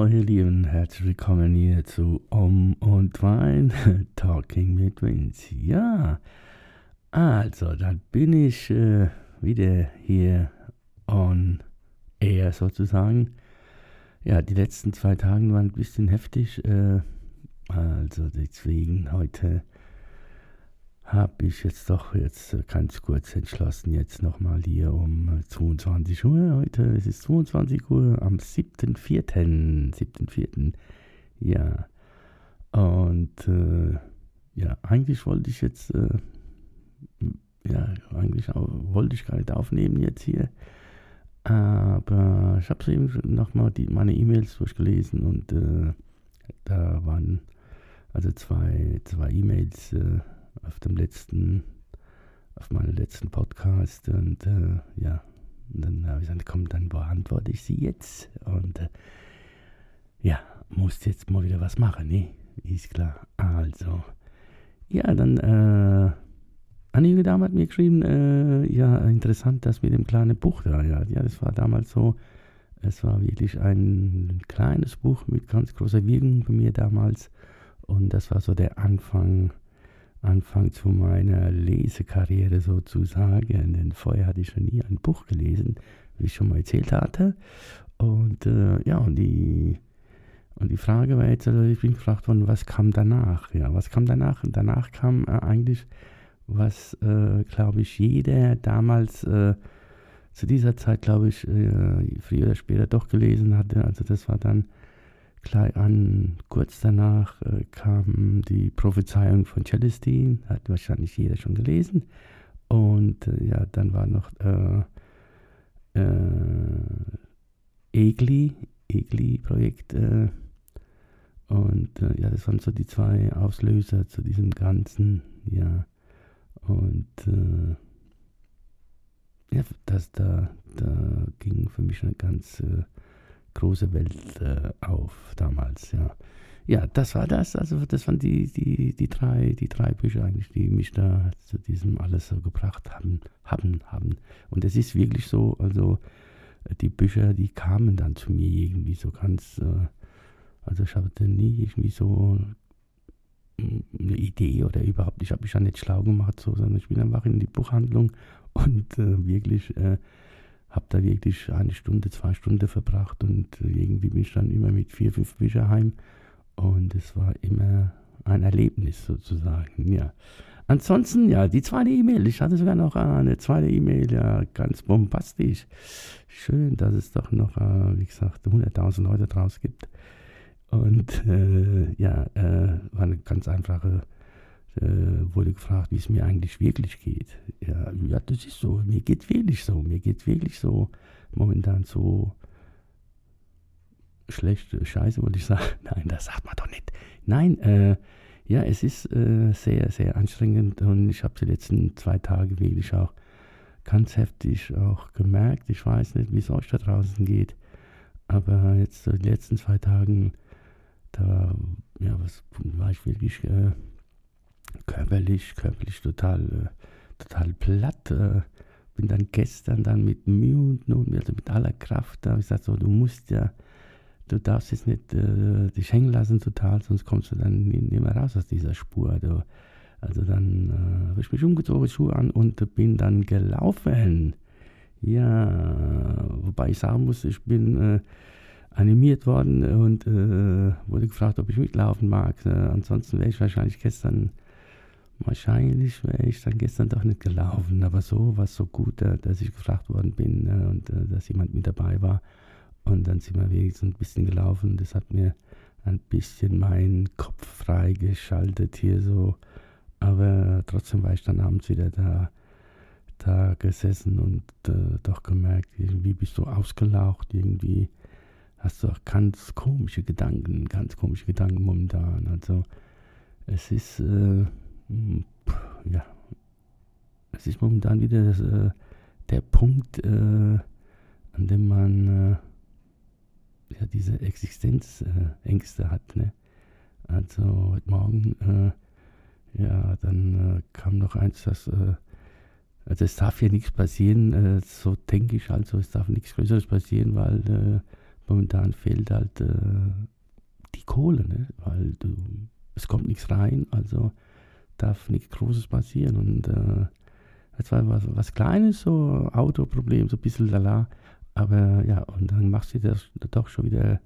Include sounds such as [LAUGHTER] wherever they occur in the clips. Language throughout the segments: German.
So, ihr Lieben, herzlich willkommen hier zu Om und Wein, [LAUGHS] Talking mit Vince. Ja, also, dann bin ich äh, wieder hier on air sozusagen. Ja, die letzten zwei Tage waren ein bisschen heftig, äh, also deswegen heute habe ich jetzt doch jetzt ganz kurz entschlossen, jetzt nochmal hier um 22 Uhr. Heute ist es 22 Uhr am 7.4. 7.4. Ja. Und äh, ja, eigentlich wollte ich jetzt, äh, ja, eigentlich auch, wollte ich gar nicht aufnehmen jetzt hier. Aber ich habe eben nochmal meine E-Mails durchgelesen und äh, da waren also zwei, zwei E-Mails äh, auf dem letzten, auf meinem letzten Podcast und äh, ja, und dann habe ich gesagt, komm, dann beantworte ich sie jetzt und äh, ja, muss jetzt mal wieder was machen, ne? Ist klar. Also, ja, dann, äh, einige Dame hat mir geschrieben, äh, ja, interessant, das mit dem kleinen Buch da, ja, ja, das war damals so, es war wirklich ein kleines Buch mit ganz großer Wirkung bei mir damals und das war so der Anfang Anfang zu meiner Lesekarriere sozusagen. Denn vorher hatte ich schon nie ein Buch gelesen, wie ich schon mal erzählt hatte. Und äh, ja, und die, und die Frage war jetzt, also ich bin gefragt worden, was kam danach? Ja, was kam danach? Und danach kam äh, eigentlich, was, äh, glaube ich, jeder damals äh, zu dieser Zeit, glaube ich, äh, früher oder später doch gelesen hatte. Also das war dann Gleich an, kurz danach äh, kam die Prophezeiung von Celestine, hat wahrscheinlich jeder schon gelesen. Und äh, ja, dann war noch äh, äh Egli, Egli-Projekt. Äh, und äh, ja, das waren so die zwei Auslöser zu diesem Ganzen. Ja, und ja, das da, da ging für mich eine ganz große Welt äh, auf damals, ja. Ja, das war das. Also das waren die, die, die, drei, die drei Bücher eigentlich, die mich da zu diesem alles so gebracht haben, haben, haben. Und es ist wirklich so, also die Bücher, die kamen dann zu mir irgendwie so ganz, äh, also ich hatte nie irgendwie so eine Idee oder überhaupt, ich habe mich ja nicht schlau gemacht, so, sondern ich bin einfach in die Buchhandlung und äh, wirklich äh, habe da wirklich eine Stunde, zwei Stunden verbracht und irgendwie bin ich dann immer mit vier, fünf Büchern heim und es war immer ein Erlebnis sozusagen, ja. Ansonsten, ja, die zweite E-Mail, ich hatte sogar noch eine zweite E-Mail, ja, ganz bombastisch. Schön, dass es doch noch, äh, wie gesagt, 100.000 Leute draus gibt. Und äh, ja, äh, war eine ganz einfache wurde gefragt, wie es mir eigentlich wirklich geht. Ja, ja, das ist so. Mir geht wirklich so. Mir geht wirklich so momentan so schlecht. Scheiße, wollte ich [LAUGHS] sagen. Nein, das sagt man doch nicht. Nein, äh, ja, es ist äh, sehr, sehr anstrengend und ich habe die letzten zwei Tage wirklich auch ganz heftig auch gemerkt. Ich weiß nicht, wie es euch da draußen geht, aber jetzt die letzten zwei Tagen, da ja, was, war ich wirklich äh, körperlich, körperlich total, äh, total platt. Äh, bin dann gestern dann mit Mühe und Not, also mit aller Kraft, da habe ich gesagt, so, du musst ja, du darfst jetzt nicht äh, dich hängen lassen total, sonst kommst du dann nicht mehr raus aus dieser Spur. Du. Also dann äh, habe ich mich umgezogen, Schuhe an und bin dann gelaufen. Ja, wobei ich sagen muss, ich bin animiert worden und äh, wurde gefragt, ob ich mitlaufen mag. Äh, ansonsten wäre ich wahrscheinlich gestern Wahrscheinlich wäre ich dann gestern doch nicht gelaufen, aber so war es so gut, äh, dass ich gefragt worden bin äh, und äh, dass jemand mit dabei war. Und dann sind wir wenigstens ein bisschen gelaufen. Das hat mir ein bisschen meinen Kopf freigeschaltet hier so. Aber trotzdem war ich dann abends wieder da, da gesessen und äh, doch gemerkt, irgendwie bist du ausgelaucht, irgendwie hast du auch ganz komische Gedanken, ganz komische Gedanken momentan. Also es ist, äh, ja, es ist momentan wieder das, äh, der Punkt, äh, an dem man äh, ja, diese Existenzängste hat. Ne? Also heute Morgen, äh, ja, dann äh, kam noch eins, dass, äh, also es darf hier nichts passieren, so denke ich also, es darf nichts Größeres passieren, weil momentan fehlt halt die Kohle, ne? weil du, es kommt nichts rein, also darf nichts Großes passieren und das war was, was Kleines, so Autoproblem, so ein bisschen lala. Aber ja, und dann machst du dir das doch schon wieder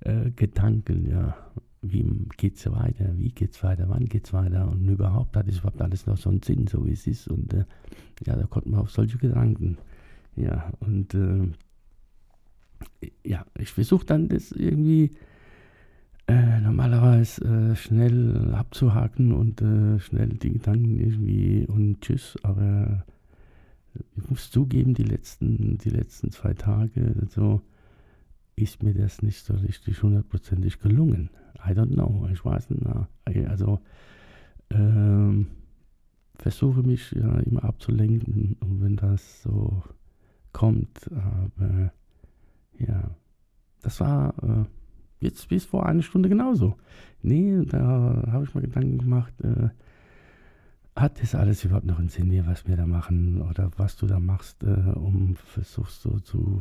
äh, Gedanken, ja, wie geht's weiter, wie geht's weiter, wann geht's weiter und überhaupt hat es überhaupt alles noch so einen Sinn, so wie es ist. Und äh, ja, da kommt man auf solche Gedanken. Ja, und äh, ja, ich versuche dann das irgendwie äh, normalerweise äh, schnell abzuhaken und äh, schnell die Gedanken irgendwie und tschüss, aber ich muss zugeben, die letzten, die letzten zwei Tage so ist mir das nicht so richtig hundertprozentig gelungen. I don't know, ich weiß nicht. Also ähm, versuche mich ja immer abzulenken und wenn das so kommt, aber ja, das war äh, jetzt bis vor einer Stunde genauso. Nee, da habe ich mir Gedanken gemacht, äh, hat das alles überhaupt noch einen Sinn hier, was wir da machen oder was du da machst, äh, um versuchst so zu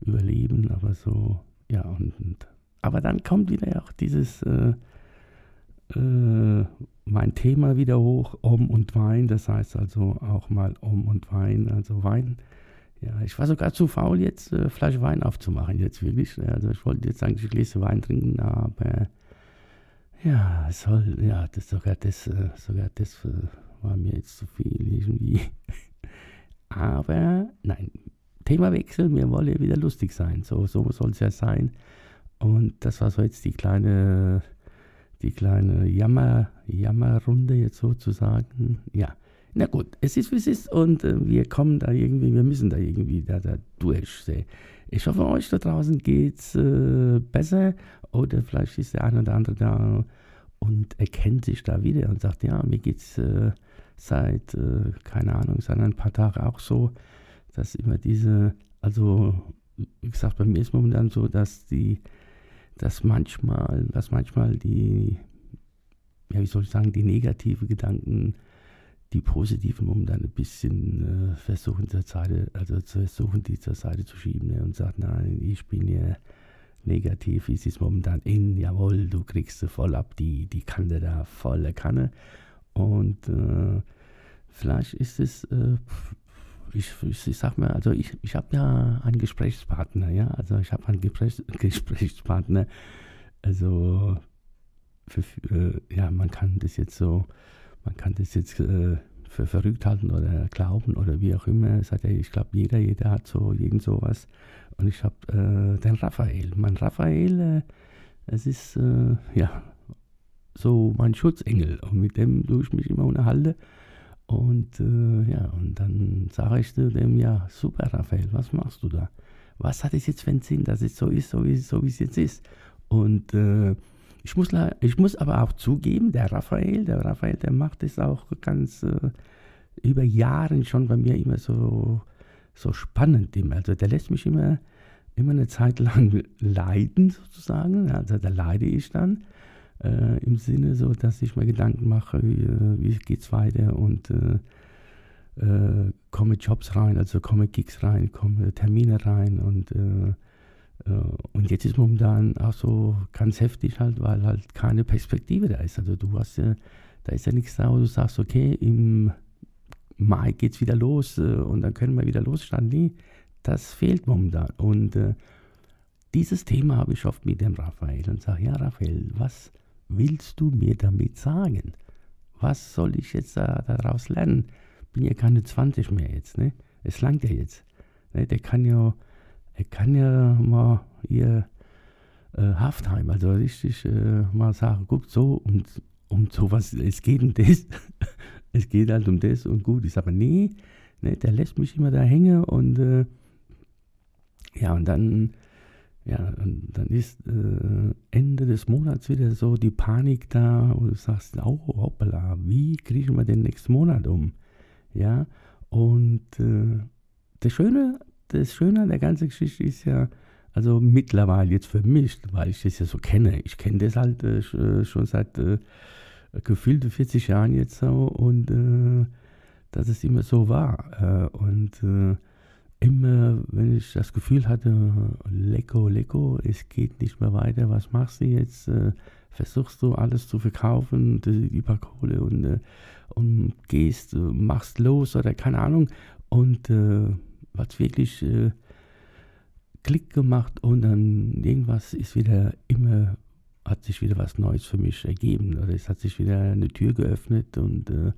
überleben, aber so, ja, und, und aber dann kommt wieder auch dieses, äh, äh, mein Thema wieder hoch, Om und Wein, das heißt also auch mal Om und Wein, also Wein ja, ich war sogar zu faul, jetzt äh, Flasche Wein aufzumachen, jetzt wirklich. Also ich wollte jetzt eigentlich Gläser Wein trinken, aber ja, soll, ja, das sogar das, äh, sogar das äh, war mir jetzt zu viel irgendwie. [LAUGHS] aber nein, Themawechsel, wir wollen ja wieder lustig sein. So, so soll es ja sein. Und das war so jetzt die kleine, die kleine Jammer, Jammerrunde jetzt sozusagen. Ja. Na gut, es ist wie es ist und äh, wir kommen da irgendwie, wir müssen da irgendwie da, da durch. Ich hoffe, euch da draußen geht's äh, besser oder vielleicht ist der eine oder andere da und erkennt sich da wieder und sagt, ja, mir geht's äh, seit, äh, keine Ahnung, seit ein paar Tagen auch so, dass immer diese, also wie gesagt, bei mir ist momentan so, dass die, dass manchmal, dass manchmal die, ja, wie soll ich sagen, die negative Gedanken die positiven momentan ein bisschen äh, versuchen zur Seite, also versuchen die zur Seite zu schieben ne, und sagen, nein, ich bin ja negativ, ist es momentan in, jawohl, du kriegst voll ab, die, die Kante da, volle Kanne. Und äh, vielleicht ist es, äh, ich, ich, ich sag mal, also ich, ich habe ja einen Gesprächspartner, ja, also ich habe einen Gesprächs [LAUGHS] Gesprächspartner, also für, äh, ja, man kann das jetzt so man kann das jetzt äh, für verrückt halten oder glauben oder wie auch immer. Hat ja, ich glaube, jeder, jeder hat so irgend sowas. Und ich habe äh, den Raphael. Mein Raphael, äh, es ist äh, ja so mein Schutzengel und mit dem tue ich mich immer unterhalten. Und äh, ja, und dann sage ich dem, ja, super Raphael, was machst du da? Was hat es jetzt für einen Sinn, dass es so ist, so wie, so wie es jetzt ist? Und äh, ich muss, ich muss aber auch zugeben, der Raphael, der Raphael, der macht es auch ganz äh, über Jahre schon bei mir immer so, so spannend. Also der lässt mich immer, immer eine Zeit lang leiden sozusagen. Also da leide ich dann äh, im Sinne so, dass ich mir Gedanken mache, wie, äh, wie es weiter und äh, äh, komme Jobs rein, also komme Gigs rein, komme Termine rein und äh, und jetzt ist momentan auch so ganz heftig halt, weil halt keine Perspektive da ist. Also du hast ja, da ist ja nichts da, wo du sagst, okay, im Mai geht es wieder los äh, und dann können wir wieder losstarten. Nee, das fehlt momentan. Und äh, dieses Thema habe ich oft mit dem Raphael und sage, ja Raphael, was willst du mir damit sagen? Was soll ich jetzt da, daraus lernen? Bin ja keine 20 mehr jetzt, ne? Es langt ja jetzt. Ne? Der kann ja er kann ja mal hier äh, Halftime, also richtig äh, mal sagen, guck so und um sowas, es geht um das, [LAUGHS] es geht halt um das und gut ist, aber nee, nee der lässt mich immer da hängen und äh, ja, und dann, ja, und dann ist äh, Ende des Monats wieder so die Panik da und du sagst, oh, hoppala, wie kriegen wir den nächsten Monat um? Ja, und äh, das Schöne, das Schöne an der ganzen Geschichte ist ja, also mittlerweile jetzt für mich, weil ich das ja so kenne, ich kenne das halt äh, äh schon seit äh, gefühlte 40 Jahren jetzt so und äh, dass es immer so war. Äh, und immer, wenn ich das Gefühl hatte, lecko, lecko, es geht nicht mehr weiter, was machst du jetzt? Äh, versuchst du alles zu verkaufen, die Überkohle und, äh, und gehst, äh, machst los oder keine Ahnung. Und äh, hat wirklich äh, Klick gemacht und dann irgendwas ist wieder immer, hat sich wieder was Neues für mich ergeben oder es hat sich wieder eine Tür geöffnet und äh,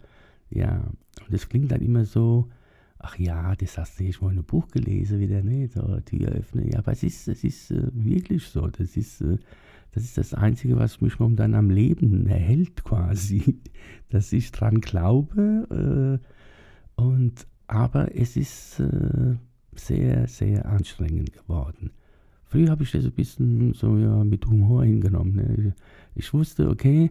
ja, und es klingt dann immer so, ach ja, das hast du jetzt mal in einem Buch gelesen, wieder, ne, so Tür öffnen. Ja, aber es ist, es ist äh, wirklich so. Das ist, äh, das ist das Einzige, was mich momentan am Leben erhält, quasi. [LAUGHS] Dass ich dran glaube. Äh, aber es ist äh, sehr, sehr anstrengend geworden. Früher habe ich das ein bisschen so ja, mit Humor hingenommen. Ne? Ich wusste, okay,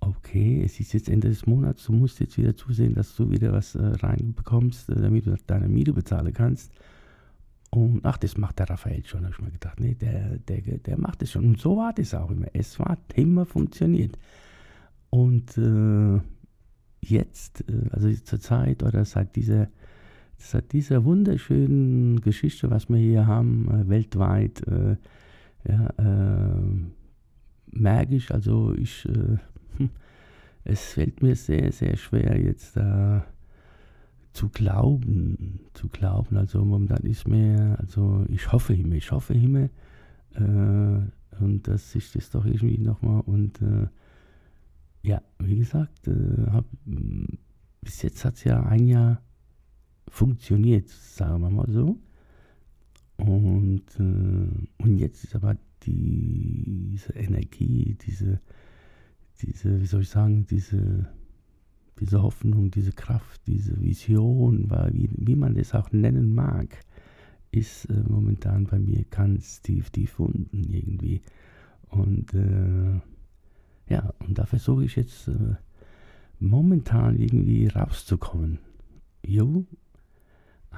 okay, es ist jetzt Ende des Monats, du musst jetzt wieder zusehen, dass du wieder was äh, reinbekommst, äh, damit du deine Miete bezahlen kannst. Und ach, das macht der Raphael schon, habe ich mir gedacht. Nee, der, der, der macht es schon. Und so war das auch immer. Es war immer funktioniert. Und äh, jetzt, äh, also zur Zeit oder seit dieser, seit dieser wunderschönen Geschichte, was wir hier haben, äh, weltweit, äh, ja, merke ich, also ich [LAUGHS] es fällt mir sehr, sehr schwer, jetzt da zu glauben, zu glauben. Also momentan ist mir, also ich hoffe immer, ich hoffe immer, äh, und dass ich das doch irgendwie nochmal und äh, ja, wie gesagt, äh, hab, bis jetzt hat es ja ein Jahr funktioniert, sagen wir mal so. Und, äh, und jetzt ist aber diese Energie, diese diese, wie soll ich sagen, diese, diese Hoffnung, diese Kraft, diese Vision, wie, wie man das auch nennen mag, ist äh, momentan bei mir ganz tief, tief unten irgendwie. Und äh, ja, und da versuche ich jetzt äh, momentan irgendwie rauszukommen. Jo,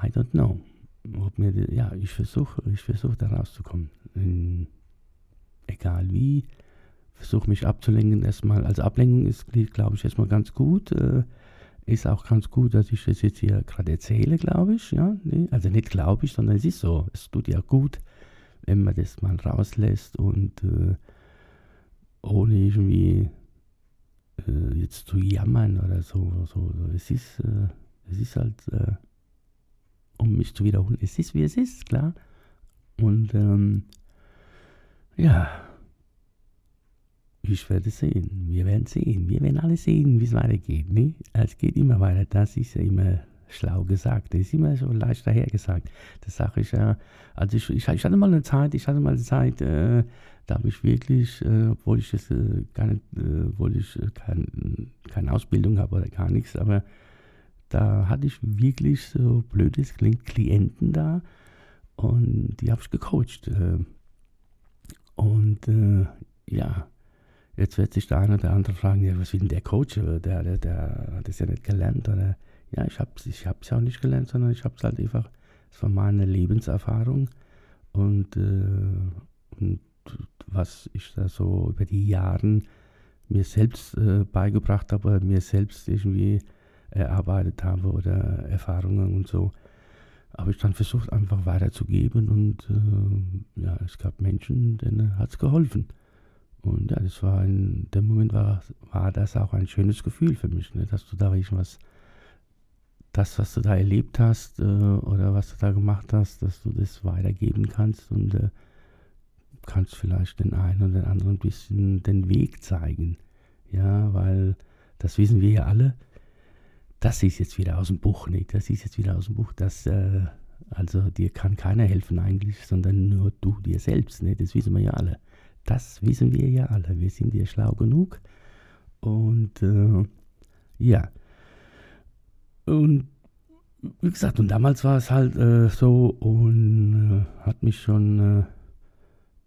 I don't know. Ob mir, ja, ich versuche, ich versuche da rauszukommen. In, egal wie, versuche mich abzulenken erstmal. Also Ablenkung ist, glaube ich, erstmal ganz gut. Äh, ist auch ganz gut, dass ich das jetzt hier gerade erzähle, glaube ich. Ja? Nee, also nicht glaube ich, sondern es ist so. Es tut ja gut, wenn man das mal rauslässt und äh, ohne irgendwie äh, jetzt zu jammern oder so. so, so. Es, ist, äh, es ist halt, äh, um mich zu wiederholen, es ist wie es ist, klar. Und ähm, ja, ich werde sehen. Wir werden sehen. Wir werden alle sehen, wie es weitergeht. Ne? Es geht immer weiter. Das ist ja immer schlau gesagt. Das ist immer so leicht dahergesagt. Das sage ich ja. Also ich, ich, ich, hatte mal eine Zeit, ich hatte mal eine Zeit, äh, da habe ich wirklich, äh, obwohl ich das äh, gar nicht, äh, obwohl ich äh, kein, keine Ausbildung habe oder gar nichts, aber da hatte ich wirklich so blödes klingt Klienten da und die habe ich gecoacht. Äh, und ja, Jetzt wird sich der eine oder andere fragen, ja, was will denn der Coach? Der, der, der hat das ja nicht gelernt. Oder, ja, ich habe es ich hab's ja auch nicht gelernt, sondern ich habe es halt einfach, es war meine Lebenserfahrung. Und, äh, und was ich da so über die Jahre mir selbst äh, beigebracht habe, mir selbst irgendwie erarbeitet habe oder Erfahrungen und so, habe ich dann versucht einfach weiterzugeben und äh, ja, es gab Menschen, denen hat es geholfen. Und ja, das war in dem Moment war, war das auch ein schönes Gefühl für mich, ne? dass du da was, das, was du da erlebt hast äh, oder was du da gemacht hast, dass du das weitergeben kannst und äh, kannst vielleicht den einen oder den anderen ein bisschen den Weg zeigen. Ja, weil das wissen wir ja alle. Das ist jetzt wieder aus dem Buch, nicht? Das ist jetzt wieder aus dem Buch. Das, äh, also dir kann keiner helfen eigentlich, sondern nur du dir selbst. Ne? Das wissen wir ja alle. Das wissen wir ja alle. Wir sind ja schlau genug. Und äh, ja. Und wie gesagt, und damals war es halt äh, so und äh, hat mich schon, äh,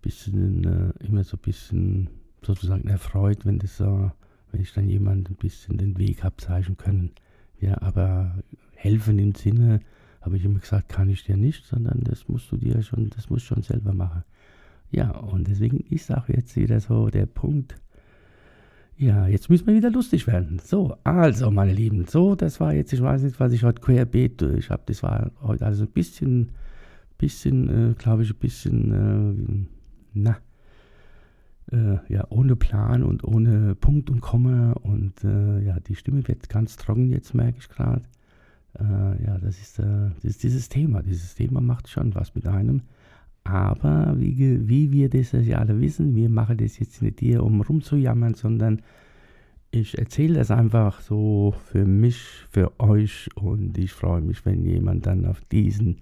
bisschen, äh, immer so ein bisschen sozusagen erfreut, wenn das wenn ich dann jemand ein bisschen den Weg habe zeigen können. Ja, aber helfen im Sinne, habe ich immer gesagt, kann ich dir nicht, sondern das musst du dir schon, das musst du schon selber machen. Ja, und deswegen ist auch jetzt wieder so der Punkt, ja, jetzt müssen wir wieder lustig werden. So, also, meine Lieben, so, das war jetzt, ich weiß nicht, was ich heute querbeet durch habe. Das war heute also ein bisschen, bisschen, äh, glaube ich, ein bisschen, äh, na, äh, ja, ohne Plan und ohne Punkt und Komma. Und äh, ja, die Stimme wird ganz trocken jetzt, merke ich gerade. Äh, ja, das ist, äh, das ist dieses Thema. Dieses Thema macht schon was mit einem. Aber wie, wie wir das ja alle wissen, wir machen das jetzt nicht hier, um rumzujammern, sondern ich erzähle das einfach so für mich, für euch und ich freue mich, wenn jemand dann auf diesen,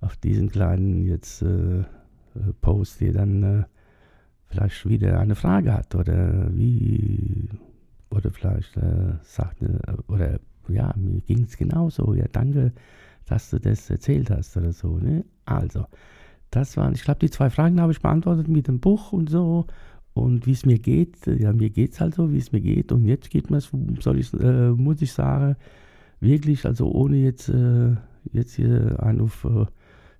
auf diesen kleinen jetzt äh, äh Post hier dann äh, vielleicht wieder eine Frage hat oder wie oder vielleicht äh, sagt oder ja mir ging es genauso ja danke dass du das erzählt hast oder so ne also das waren, ich glaube, die zwei Fragen habe ich beantwortet mit dem Buch und so und wie es mir geht. Ja, mir geht es halt so, wie es mir geht. Und jetzt geht mir ich, äh, muss ich sagen, wirklich, also ohne jetzt, äh, jetzt hier einen auf äh,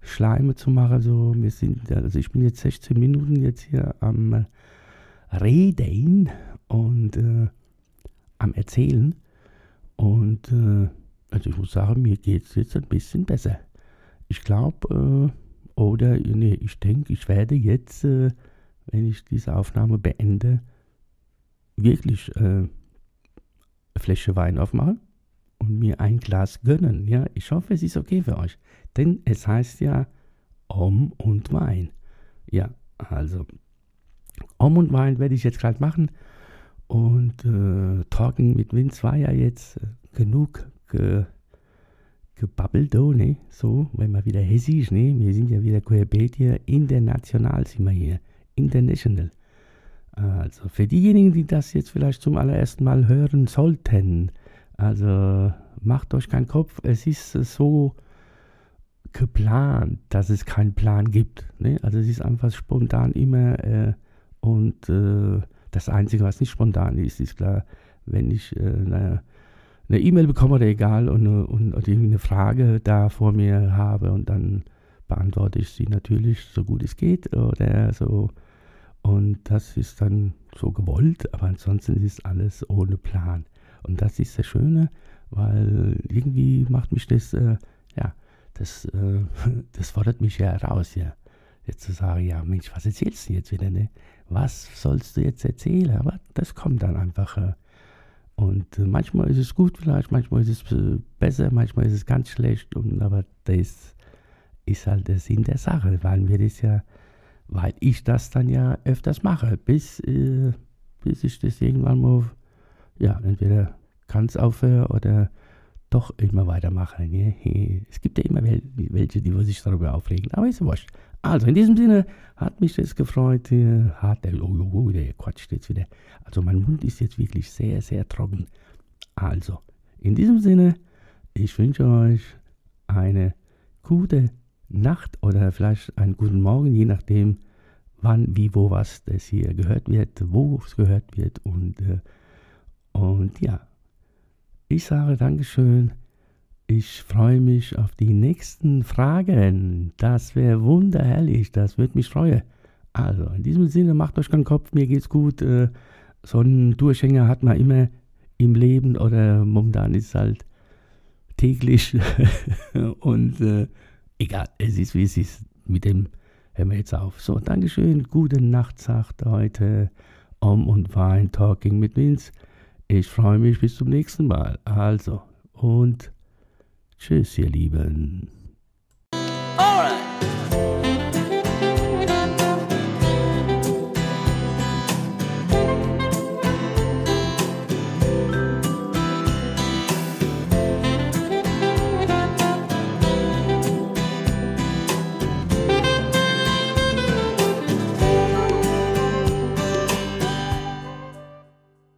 Schleime zu machen. Also, wir sind, also ich bin jetzt 16 Minuten jetzt hier am Reden und äh, am Erzählen. Und äh, also ich muss sagen, mir geht es jetzt ein bisschen besser. Ich glaube, äh, oder nee, ich denke, ich werde jetzt, äh, wenn ich diese Aufnahme beende, wirklich äh, eine Flasche Wein aufmachen und mir ein Glas gönnen. Ja, ich hoffe, es ist okay für euch. Denn es heißt ja Om und Wein. Ja, also Om und Wein werde ich jetzt gerade machen. Und äh, Talking mit Vince war ja jetzt äh, genug ge gebabbelt, oh, ne? So, wenn man wieder hessisch, ne? Wir sind ja wieder querbeet hier, international sind wir hier, international. Also für diejenigen, die das jetzt vielleicht zum allerersten Mal hören sollten, also macht euch keinen Kopf, es ist so geplant, dass es keinen Plan gibt. Ne? Also es ist einfach spontan immer äh, und äh, das Einzige, was nicht spontan ist, ist klar, wenn ich äh, eine E-Mail bekomme oder egal und, und, und eine Frage da vor mir habe und dann beantworte ich sie natürlich so gut es geht oder so. Und das ist dann so gewollt, aber ansonsten ist alles ohne Plan. Und das ist das Schöne, weil irgendwie macht mich das, äh, ja, das, äh, [LAUGHS] das fordert mich ja heraus, ja. Jetzt zu sagen, ja, Mensch, was erzählst du jetzt wieder, ne? Was sollst du jetzt erzählen? Aber das kommt dann einfach. Äh, und äh, manchmal ist es gut vielleicht, manchmal ist es äh, besser, manchmal ist es ganz schlecht. Und, aber das ist halt der Sinn der Sache, weil wir das ja, weil ich das dann ja öfters mache, bis, äh, bis ich das irgendwann mal, ja, entweder ganz aufhöre oder doch immer weitermache. Ne? Es gibt ja immer welche, die sich darüber aufregen, aber ist wurscht. Also in diesem Sinne hat mich das gefreut. Hat der, oh, oh, oh, der quatscht jetzt wieder. Also mein Mund ist jetzt wirklich sehr, sehr trocken. Also in diesem Sinne, ich wünsche euch eine gute Nacht oder vielleicht einen guten Morgen, je nachdem, wann, wie, wo, was das hier gehört wird, wo es gehört wird. Und, äh, und ja, ich sage Dankeschön ich freue mich auf die nächsten Fragen. Das wäre wunderherrlich. Das würde mich freuen. Also, in diesem Sinne, macht euch keinen Kopf. Mir geht's gut. Äh, so einen Durchhänger hat man immer im Leben oder momentan ist es halt täglich. [LAUGHS] Und äh, egal, es ist wie es ist. Mit dem hören wir jetzt auf. So, Dankeschön. Gute Nacht, sagt heute Om und Wein Talking mit Vince. Ich freue mich bis zum nächsten Mal. Also, und Tschüss, ihr Lieben.